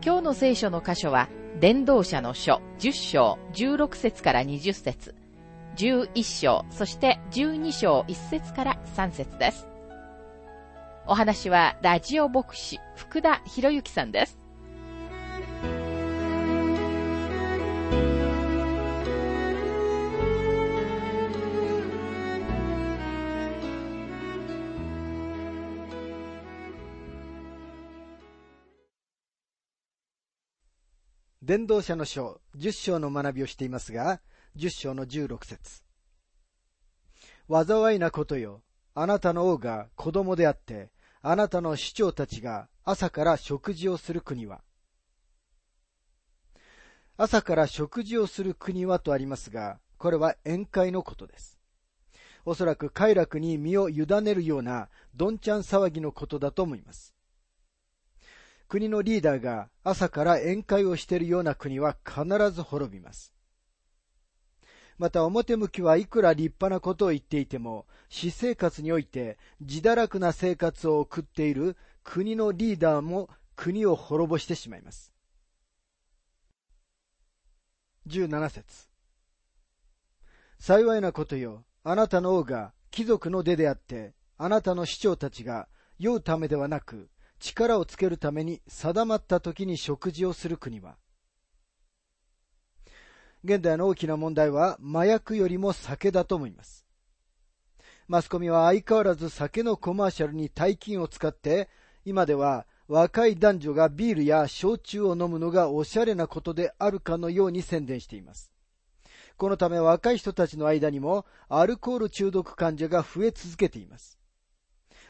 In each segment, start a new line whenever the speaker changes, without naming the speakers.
今日の聖書の箇所は、伝道者の書10章16節から20節11章、そして12章1節から3節です。お話は、ラジオ牧師、福田博之さんです。
伝道者の書、十章の学びをしていますが、十章の十六節災いなことよ。あなたの王が子供であって、あなたの首長たちが朝から食事をする国は。朝から食事をする国はとありますが、これは宴会のことです。おそらく快楽に身を委ねるようなどんちゃん騒ぎのことだと思います。国のリーダーが朝から宴会をしているような国は必ず滅びます。また表向きはいくら立派なことを言っていても、私生活において自堕落な生活を送っている国のリーダーも国を滅ぼしてしまいます。17節幸いなことよ、あなたの王が貴族の出であって、あなたの市長たちが酔うためではなく、力をつけるために定まった時に食事をする国は、現代の大きな問題は麻薬よりも酒だと思います。マスコミは相変わらず酒のコマーシャルに大金を使って、今では若い男女がビールや焼酎を飲むのがおしゃれなことであるかのように宣伝しています。このため若い人たちの間にもアルコール中毒患者が増え続けています。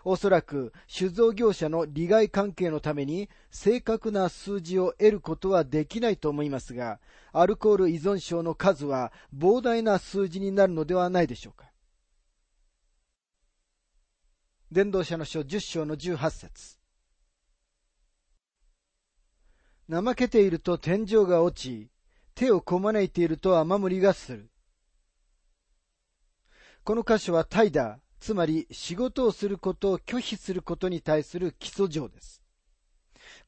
おそらく酒造業者の利害関係のために正確な数字を得ることはできないと思いますが、アルコール依存症の数は膨大な数字になるのではないでしょうか。伝道者の書10章の18節怠けていると天井が落ち、手をこまねいていると雨漏りがする。この箇所は怠惰、つまり仕事をすることを拒否することに対する基礎上です。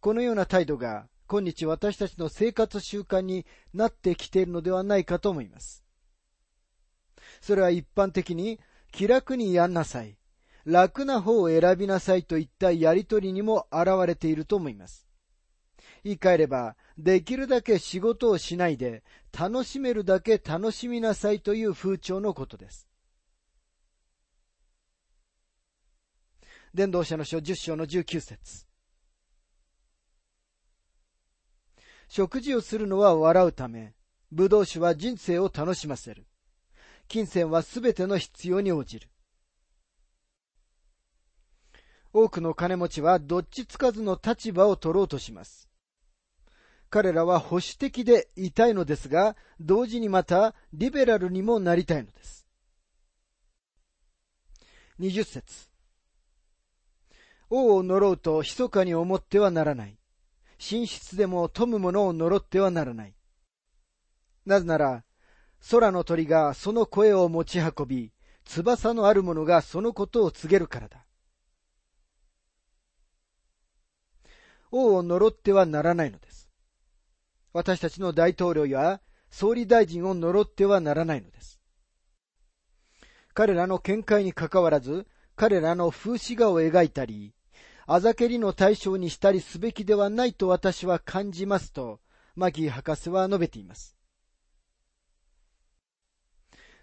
このような態度が今日私たちの生活習慣になってきているのではないかと思います。それは一般的に気楽にやんなさい、楽な方を選びなさいといったやりとりにも現れていると思います。言い換えれば、できるだけ仕事をしないで、楽しめるだけ楽しみなさいという風潮のことです。伝道者の書10章の19節食事をするのは笑うため、葡萄酒は人生を楽しませる。金銭はすべての必要に応じる。多くの金持ちはどっちつかずの立場を取ろうとします。彼らは保守的でいたいのですが、同時にまたリベラルにもなりたいのです。20節王を呪うと密かに思ってはならない。寝室でも富む者を呪ってはならない。なぜなら、空の鳥がその声を持ち運び、翼のある者がそのことを告げるからだ。王を呪ってはならないのです。私たちの大統領や総理大臣を呪ってはならないのです。彼らの見解にかかわらず、彼らの風刺画を描いたり、あざけりの対象にしたりすべきではないと私は感じますと、マギー博士は述べています。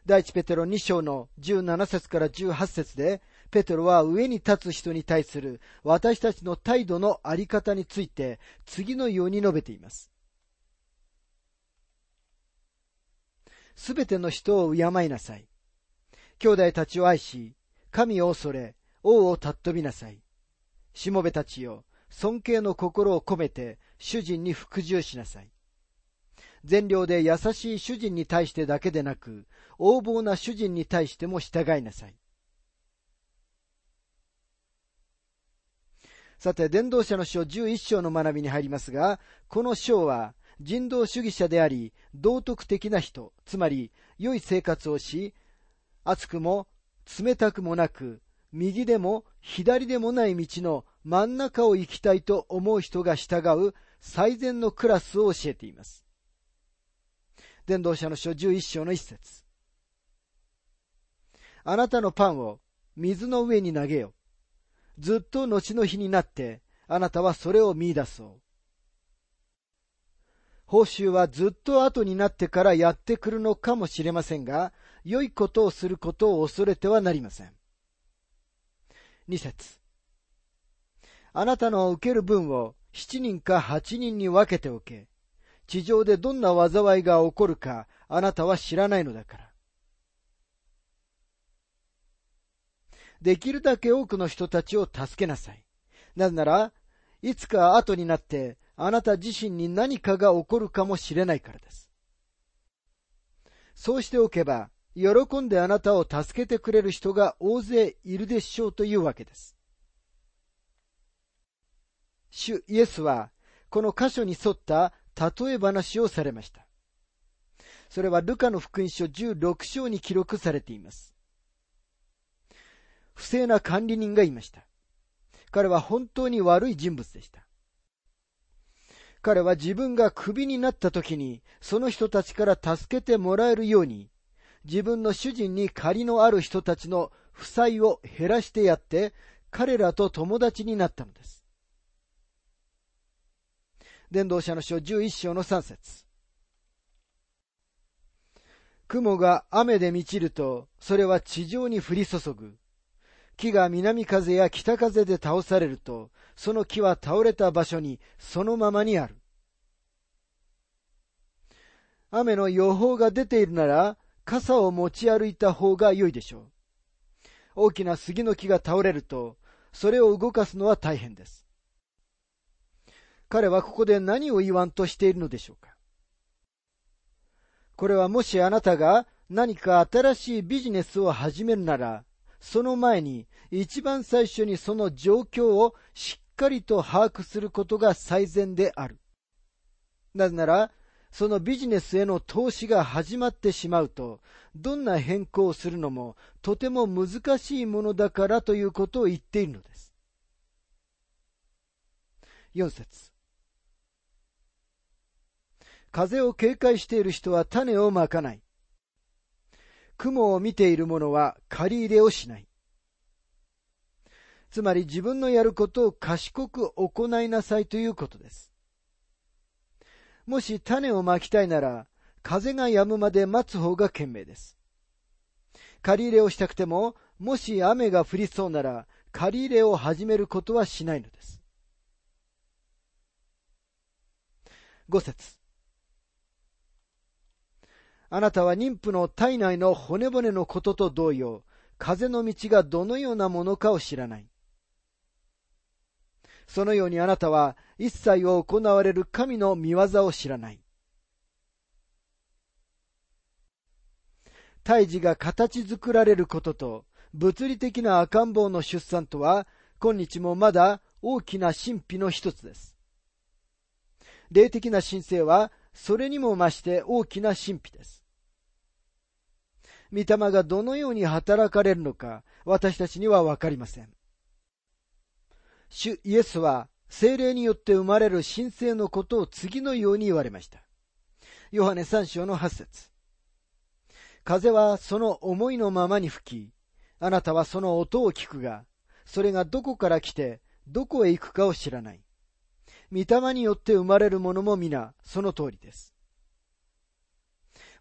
第一ペテロ2章の17節から18節で、ペテロは上に立つ人に対する私たちの態度のあり方について次のように述べています。すべての人を敬いなさい。兄弟たちを愛し、神を恐れ、王を尊びなさい。しもべたちよ、尊敬の心を込めて主人に服従しなさい。善良で優しい主人に対してだけでなく、横暴な主人に対しても従いなさい。さて、伝道者の書11章の学びに入りますが、この章は人道主義者であり、道徳的な人、つまり良い生活をし、熱くも冷たくもなく、右でも左でもない道の真ん中を行きたいと思う人が従う最善のクラスを教えています。伝道者の書11章の一節。あなたのパンを水の上に投げよ。ずっと後の日になって、あなたはそれを見出そう。報酬はずっと後になってからやってくるのかもしれませんが、良いことをすることを恐れてはなりません。二節。あなたの受ける分を七人か八人に分けておけ。地上でどんな災いが起こるかあなたは知らないのだから。できるだけ多くの人たちを助けなさい。なぜなら、いつか後になってあなた自身に何かが起こるかもしれないからです。そうしておけば、喜んであなたを助けてくれる人が大勢いるでしょうというわけです。主イエスは、この箇所に沿った例え話をされました。それはルカの福音書16章に記録されています。不正な管理人がいました。彼は本当に悪い人物でした。彼は自分がクビになった時に、その人たちから助けてもらえるように、自分の主人に借りのある人たちの負債を減らしてやって、彼らと友達になったのです。伝道者の書11章の3節雲が雨で満ちると、それは地上に降り注ぐ。木が南風や北風で倒されると、その木は倒れた場所にそのままにある。雨の予報が出ているなら、傘を持ち歩いた方が良いでしょう。大きな杉の木が倒れると、それを動かすのは大変です。彼はここで何を言わんとしているのでしょうかこれはもしあなたが何か新しいビジネスを始めるなら、その前に一番最初にその状況をしっかりと把握することが最善である。なぜなら、そのビジネスへの投資が始まってしまうと、どんな変更をするのもとても難しいものだからということを言っているのです。4節風を警戒している人は種をまかない。雲を見ている者は借り入れをしない。つまり自分のやることを賢く行いなさいということです。もし種をまきたいなら、風が止むまで待つ方が賢明です。借り入れをしたくても、もし雨が降りそうなら、借り入れを始めることはしないのです。五節あなたは妊婦の体内の骨骨のことと同様、風の道がどのようなものかを知らない。そのようにあなたは一切を行われる神の見業を知らない。胎児が形作られることと物理的な赤ん坊の出産とは今日もまだ大きな神秘の一つです。霊的な神聖はそれにも増して大きな神秘です。御霊がどのように働かれるのか、私たちにはわかりません。主イエスは、精霊によって生まれる神聖のことを次のように言われました。ヨハネ3章の8節風はその思いのままに吹き、あなたはその音を聞くが、それがどこから来て、どこへ行くかを知らない。御霊によって生まれるものも皆、その通りです。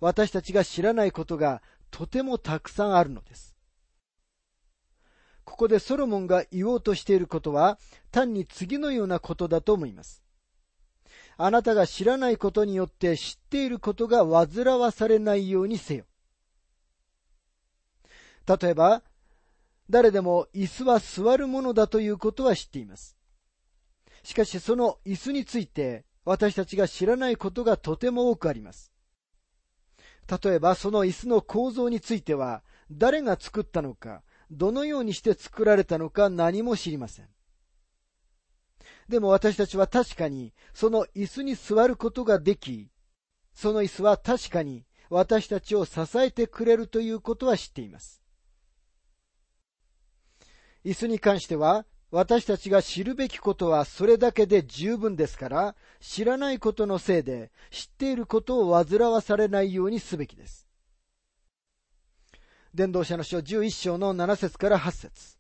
私たちが知らないことがとてもたくさんあるのです。ここでソロモンが言おうとしていることは、単に次のようなことだと思います。あなたが知らないことによって知っていることが煩わされないようにせよ。例えば、誰でも椅子は座るものだということは知っています。しかしその椅子について私たちが知らないことがとても多くあります。例えばその椅子の構造については誰が作ったのか、どのようにして作られたのか何も知りません。でも私たちは確かにその椅子に座ることができ、その椅子は確かに私たちを支えてくれるということは知っています。椅子に関しては私たちが知るべきことはそれだけで十分ですから、知らないことのせいで知っていることを煩わされないようにすべきです。伝道者の書11章の7節から8節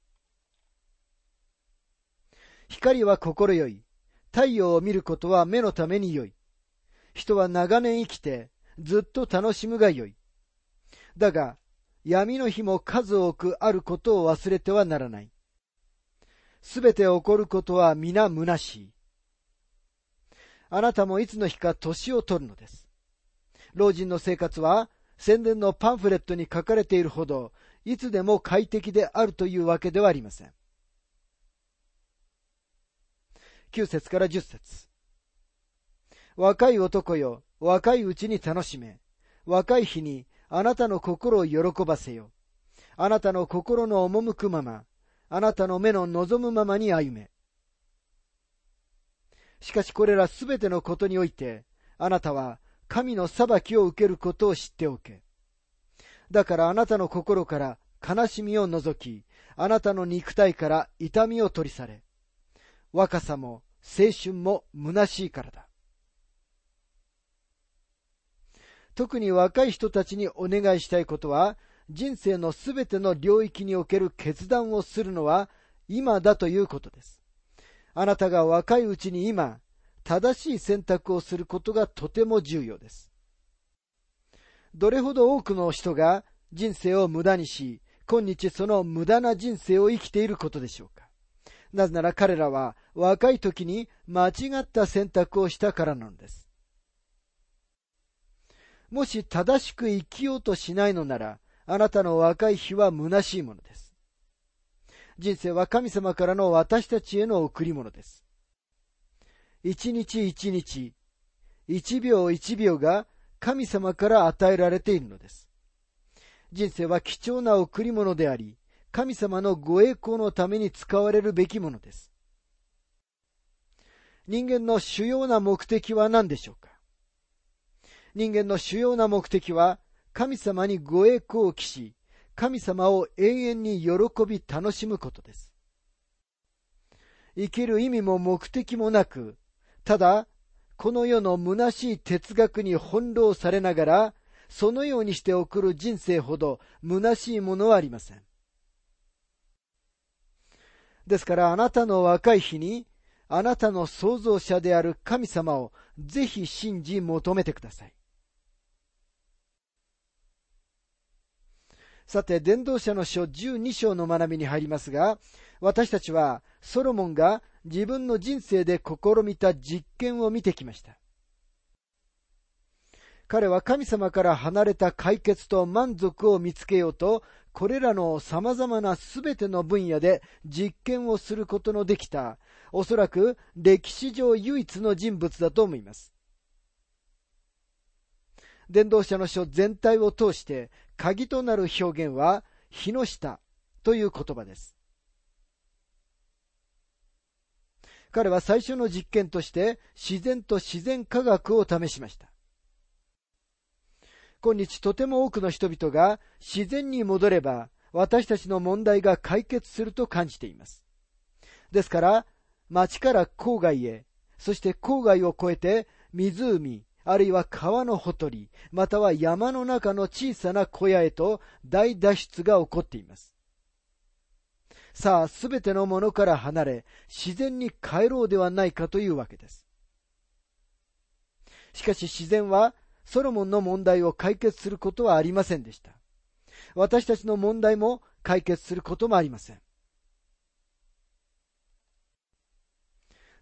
光は心よい。太陽を見ることは目のためによい。人は長年生きてずっと楽しむがよい。だが、闇の日も数多くあることを忘れてはならない。すべて起こることは皆虚しい。あなたもいつの日か年を取るのです。老人の生活は宣伝のパンフレットに書かれているほど、いつでも快適であるというわけではありません。9節から10節若い男よ、若いうちに楽しめ。若い日にあなたの心を喜ばせよ。あなたの心の赴くまま、あなたの目の望むままに歩め。しかしこれらすべてのことにおいて、あなたは神の裁きを受けることを知っておけ。だからあなたの心から悲しみを除き、あなたの肉体から痛みを取り去れ。若さも青春も虚しいからだ。特に若い人たちにお願いしたいことは、人生のすべての領域における決断をするのは今だということです。あなたが若いうちに今、正しい選択をすることがとても重要です。どれほど多くの人が人生を無駄にし、今日その無駄な人生を生きていることでしょうか。なぜなら彼らは若い時に間違った選択をしたからなのです。もし正しく生きようとしないのなら、あなたの若い日は虚しいものです。人生は神様からの私たちへの贈り物です。一日一日、一秒一秒が神様から与えられているのです。人生は貴重な贈り物であり、神様のご栄光のために使われるべきものです。人間の主要な目的は何でしょうか？人間の主要な目的は神様にご栄光を期し、神様を永遠に喜び楽しむことです。生きる意味も目的もなく、ただ、この世の虚しい哲学に翻弄されながら、そのようにして送る人生ほど虚しいものはありません。ですからあなたの若い日に、あなたの創造者である神様をぜひ信じ求めてください。さて、伝道者の書12章の学びに入りますが、私たちはソロモンが自分の人生で試みた実験を見てきました。彼は神様から離れた解決と満足を見つけようと、これらの様々な全ての分野で実験をすることのできた、おそらく歴史上唯一の人物だと思います。伝道者の書全体を通して鍵となる表現は、日の下という言葉です。彼は最初の実験として自然と自然科学を試しました。今日とても多くの人々が自然に戻れば私たちの問題が解決すると感じています。ですから、町から郊外へ、そして郊外を越えて湖、あるいは川のほとり、または山の中の小さな小屋へと大脱出が起こっています。さあ、すべてのものから離れ、自然に帰ろうではないかというわけです。しかし自然は、ソロモンの問題を解決することはありませんでした。私たちの問題も解決することもありません。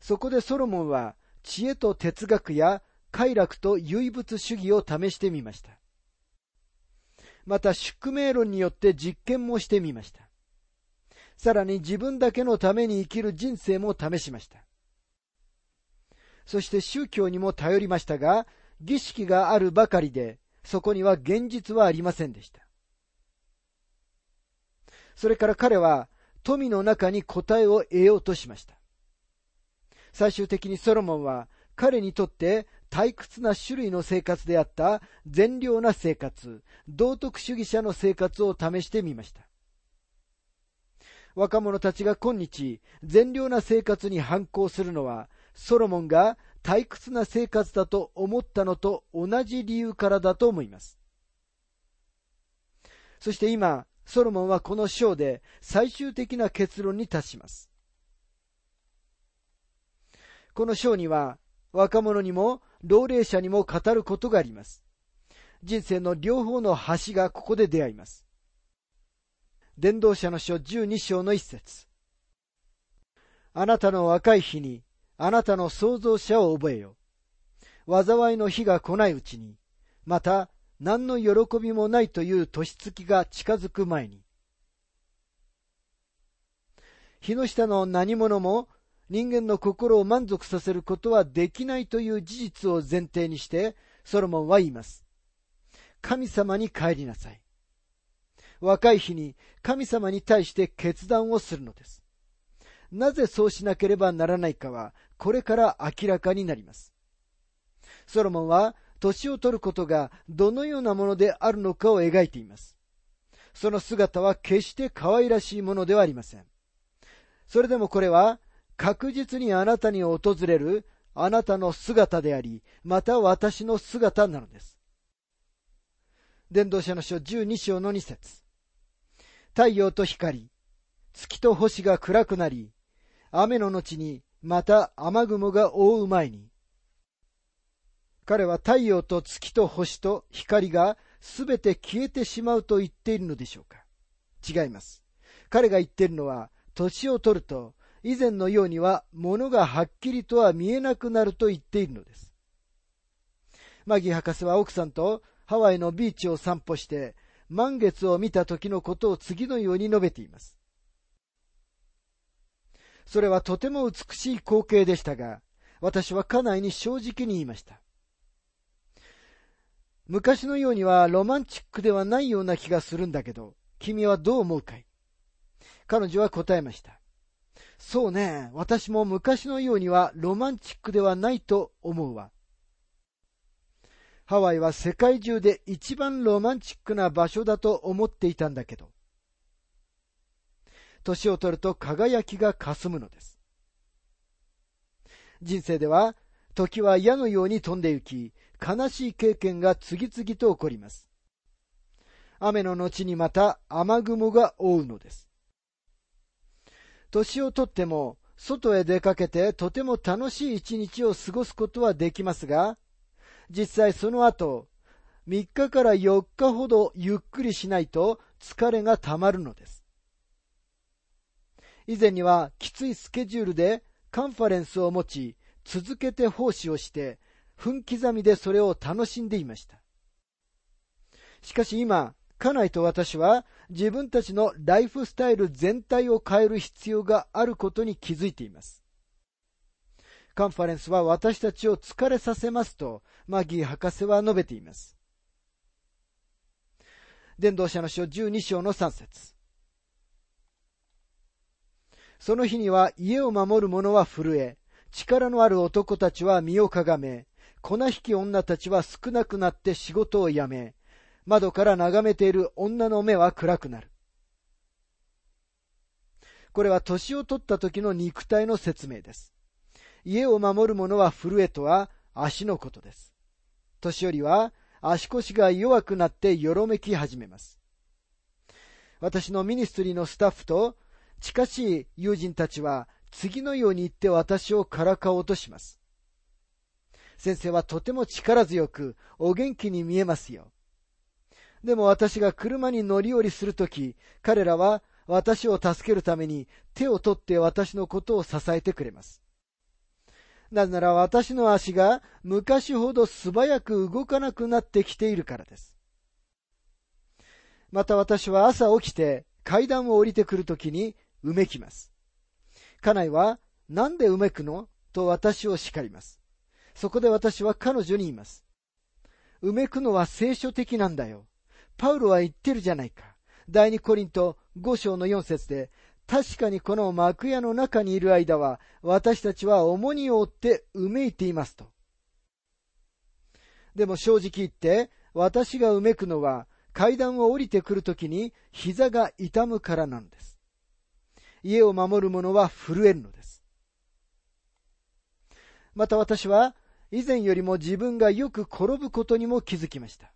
そこでソロモンは知恵と哲学や快楽と唯物主義を試してみました。また宿命論によって実験もしてみました。さらに自分だけのために生きる人生も試しました。そして宗教にも頼りましたが、儀式があるばかりで、そこには現実はありませんでした。それから彼は富の中に答えを得ようとしました。最終的にソロモンは彼にとって退屈な種類の生活であった善良な生活、道徳主義者の生活を試してみました。若者たちが今日善良な生活に反抗するのはソロモンが退屈な生活だと思ったのと同じ理由からだと思います。そして今、ソロモンはこの章で最終的な結論に達します。この章には若者にも老齢者にも語ることがあります。人生の両方の橋がここで出会います。伝道者の書12章の一節。あなたの若い日に、あなたの創造者を覚えよ。災いの日が来ないうちに、また何の喜びもないという年月が近づく前に。日の下の何者も人間の心を満足させることはできないという事実を前提にして、ソロモンは言います。神様に帰りなさい。若い日に神様に対して決断をするのです。なぜそうしなければならないかは、これから明らかになります。ソロモンは、年を取ることがどのようなものであるのかを描いています。その姿は決して可愛らしいものではありません。それでもこれは、確実にあなたに訪れるあなたの姿であり、また私の姿なのです。伝道者の書12章の2節太陽と光、月と星が暗くなり、雨の後にまた雨雲が覆う前に、彼は太陽と月と星と光がすべて消えてしまうと言っているのでしょうか違います。彼が言っているのは、年を取ると以前のようには物がはっきりとは見えなくなると言っているのです。マギ博士は奥さんとハワイのビーチを散歩して満月を見た時のことを次のように述べています。それはとても美しい光景でしたが、私は家内に正直に言いました。昔のようにはロマンチックではないような気がするんだけど、君はどう思うかい？彼女は答えました。そうね、私も昔のようにはロマンチックではないと思うわ。ハワイは世界中で一番ロマンチックな場所だと思っていたんだけど、年を取ると輝きが霞むのです。人生では時は矢のように飛んで行き、悲しい経験が次々と起こります。雨の後にまた雨雲が覆うのです。年をとっても、外へ出かけてとても楽しい一日を過ごすことはできますが、実際その後、3日から4日ほどゆっくりしないと疲れがたまるのです。以前にはきついスケジュールでカンファレンスを持ち、続けて奉仕をして、分刻みでそれを楽しんでいました。しかし今、家内と私は自分たちのライフスタイル全体を変える必要があることに気づいています。カンファレンスは私たちを疲れさせますと、マギー博士は述べています。伝道者の書12章の3節その日には家を守る者は震え、力のある男たちは身をかがめ、粉引き女たちは少なくなって仕事を辞め、窓から眺めている女の目は暗くなる。これは年を取った時の肉体の説明です。家を守る者は震えとは足のことです。年寄りは足腰が弱くなってよろめき始めます。私のミニストリーのスタッフと近しい友人たちは次のように言って私をからかおうとします。先生はとても力強くお元気に見えますよ。でも私が車に乗り降りするとき、彼らは私を助けるために手を取って私のことを支えてくれます。なぜなら私の足が昔ほど素早く動かなくなってきているからです。また私は朝起きて階段を降りてくるときにうめきます。家内は、なんでうめくの？と私を叱ります。そこで私は彼女に言います。埋めくのは聖書的なんだよ。パウロは言ってるじゃないか。第二コリント5章の4節で、確かにこの幕屋の中にいる間は、私たちは重荷を負ってうめいていますと。でも正直言って、私がうめくのは、階段を降りてくるときに膝が痛むからなのです。家を守る者は震えるのです。また私は、以前よりも自分がよく転ぶことにも気づきました。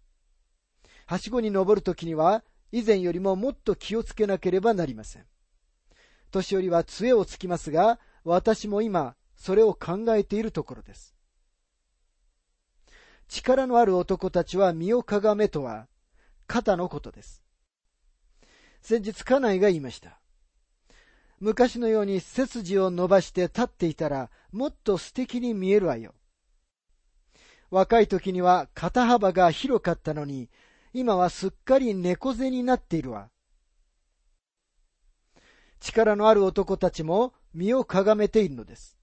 はしごに登るときには、以前よりももっと気をつけなければなりません。年寄りは杖をつきますが、私も今、それを考えているところです。力のある男たちは身をかがめとは、肩のことです。先日、家内が言いました。昔のように背筋を伸ばして立っていたら、もっと素敵に見えるわよ。若い時には肩幅が広かったのに、今はすっかり猫背になっているわ。力のある男たちも身をかがめているのです。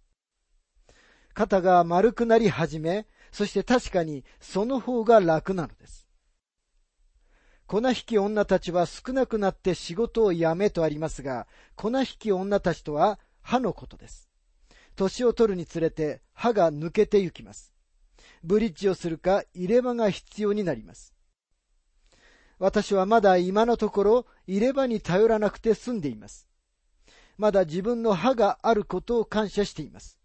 肩が丸くなり始め、そして確かにその方が楽なのです。粉引き女たちは少なくなって仕事を辞めとありますが、粉引き女たちとは歯のことです。年を取るにつれて歯が抜けてゆきます。ブリッジをするか入れ歯が必要になります。私はまだ今のところ入れ歯に頼らなくて済んでいます。まだ自分の歯があることを感謝しています。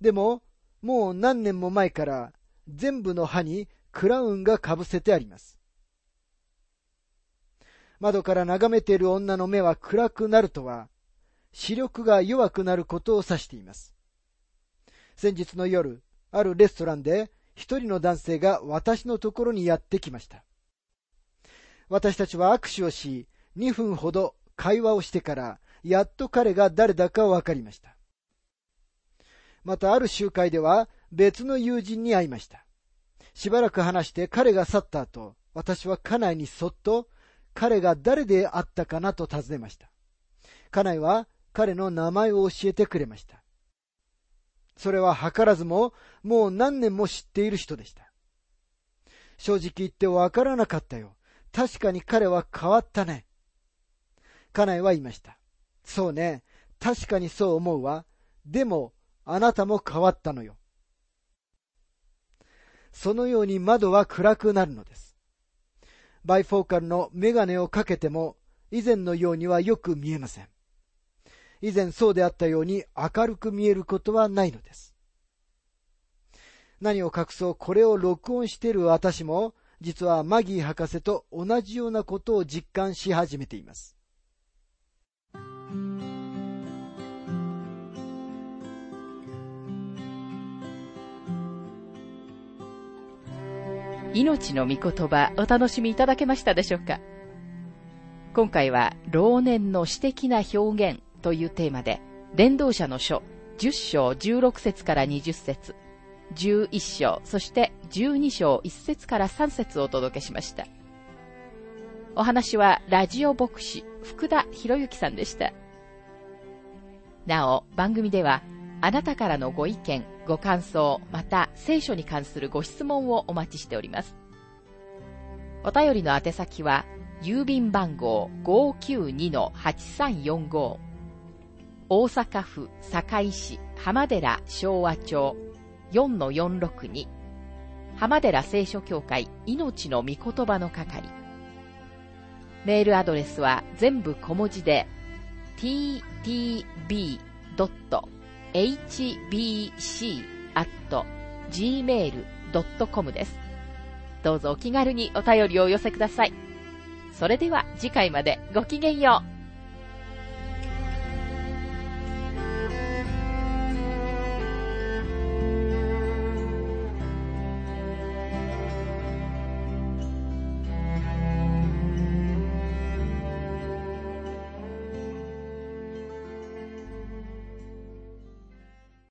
でも、もう何年も前から全部の歯にクラウンがかぶせてあります。窓から眺めている女の目は暗くなるとは、視力が弱くなることを指しています。先日の夜、あるレストランで一人の男性が私のところにやってきました。私たちは握手をし、2分ほど会話をしてから、やっと彼が誰だかわかりました。またある集会では別の友人に会いました。しばらく話して彼が去った後、私は家内にそっと彼が誰であったかなと尋ねました。家内は彼の名前を教えてくれました。それは図らずももう何年も知っている人でした。正直言ってわからなかったよ。確かに彼は変わったね。家内は言いました。そうね。確かにそう思うわ。でも、あなたも変わったのよ。そのように窓は暗くなるのです。バイフォーカルのメガネをかけても、以前のようにはよく見えません。以前そうであったように明るく見えることはないのです。何を隠そうこれを録音している私も、実はマギー博士と同じようなことを実感し始めています。
命の御言葉お楽しみいただけましたでしょうか？今回は老年の詩的な表現というテーマで伝道者の書10章16節から20節11章そして12章1節から3節をお届けしました。お話はラジオ牧師福田博之さんでした。なお番組ではあなたからのご意見、ご感想、また聖書に関するご質問をお待ちしております。お便りの宛先は、郵便番号592-8345大阪府堺市浜寺昭和町。4-462浜寺聖書協会命の御言葉の係メールアドレスは全部小文字で ttb. hbc.gmail.com です。どうぞお気軽にお便りをお寄せください。それでは次回までごきげんよう。